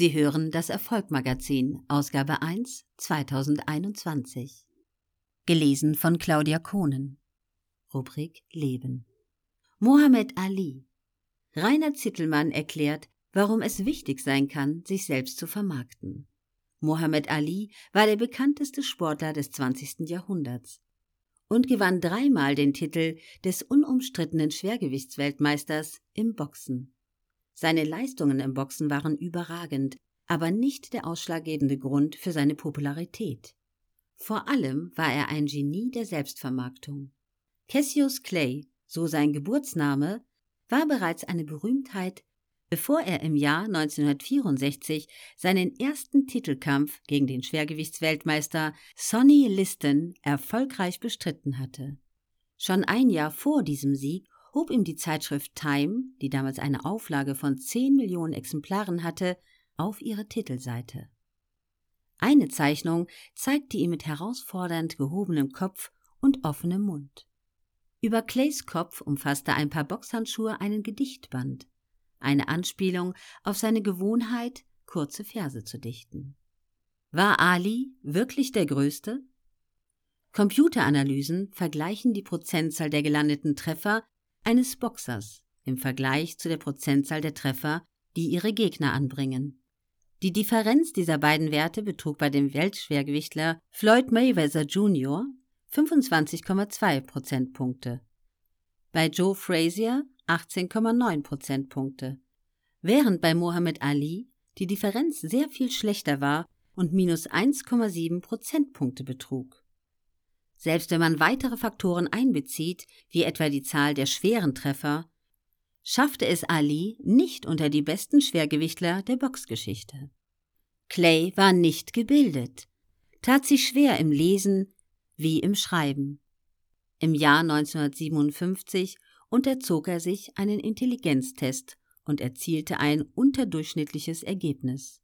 Sie hören das Erfolgmagazin, Ausgabe 1, 2021. Gelesen von Claudia Kohnen. Rubrik Leben. Mohammed Ali. Rainer Zittelmann erklärt, warum es wichtig sein kann, sich selbst zu vermarkten. Mohammed Ali war der bekannteste Sportler des 20. Jahrhunderts und gewann dreimal den Titel des unumstrittenen Schwergewichtsweltmeisters im Boxen. Seine Leistungen im Boxen waren überragend, aber nicht der ausschlaggebende Grund für seine Popularität. Vor allem war er ein Genie der Selbstvermarktung. Cassius Clay, so sein Geburtsname, war bereits eine Berühmtheit, bevor er im Jahr 1964 seinen ersten Titelkampf gegen den Schwergewichtsweltmeister Sonny Liston erfolgreich bestritten hatte. Schon ein Jahr vor diesem Sieg hob ihm die Zeitschrift Time, die damals eine Auflage von 10 Millionen Exemplaren hatte, auf ihre Titelseite. Eine Zeichnung zeigte ihn mit herausfordernd gehobenem Kopf und offenem Mund. Über Clays Kopf umfasste ein paar Boxhandschuhe einen Gedichtband, eine Anspielung auf seine Gewohnheit, kurze Verse zu dichten. War Ali wirklich der Größte? Computeranalysen vergleichen die Prozentzahl der gelandeten Treffer eines Boxers im Vergleich zu der Prozentzahl der Treffer, die ihre Gegner anbringen. Die Differenz dieser beiden Werte betrug bei dem Weltschwergewichtler Floyd Mayweather Jr. 25,2 Prozentpunkte, bei Joe Frazier 18,9 Prozentpunkte, während bei Mohammed Ali die Differenz sehr viel schlechter war und minus 1,7 Prozentpunkte betrug. Selbst wenn man weitere Faktoren einbezieht, wie etwa die Zahl der schweren Treffer, schaffte es Ali nicht unter die besten Schwergewichtler der Boxgeschichte. Clay war nicht gebildet, tat sich schwer im Lesen wie im Schreiben. Im Jahr 1957 unterzog er sich einen Intelligenztest und erzielte ein unterdurchschnittliches Ergebnis.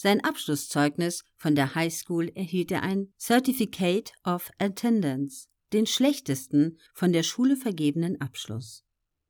Sein Abschlusszeugnis von der High School erhielt er ein Certificate of Attendance, den schlechtesten von der Schule vergebenen Abschluss.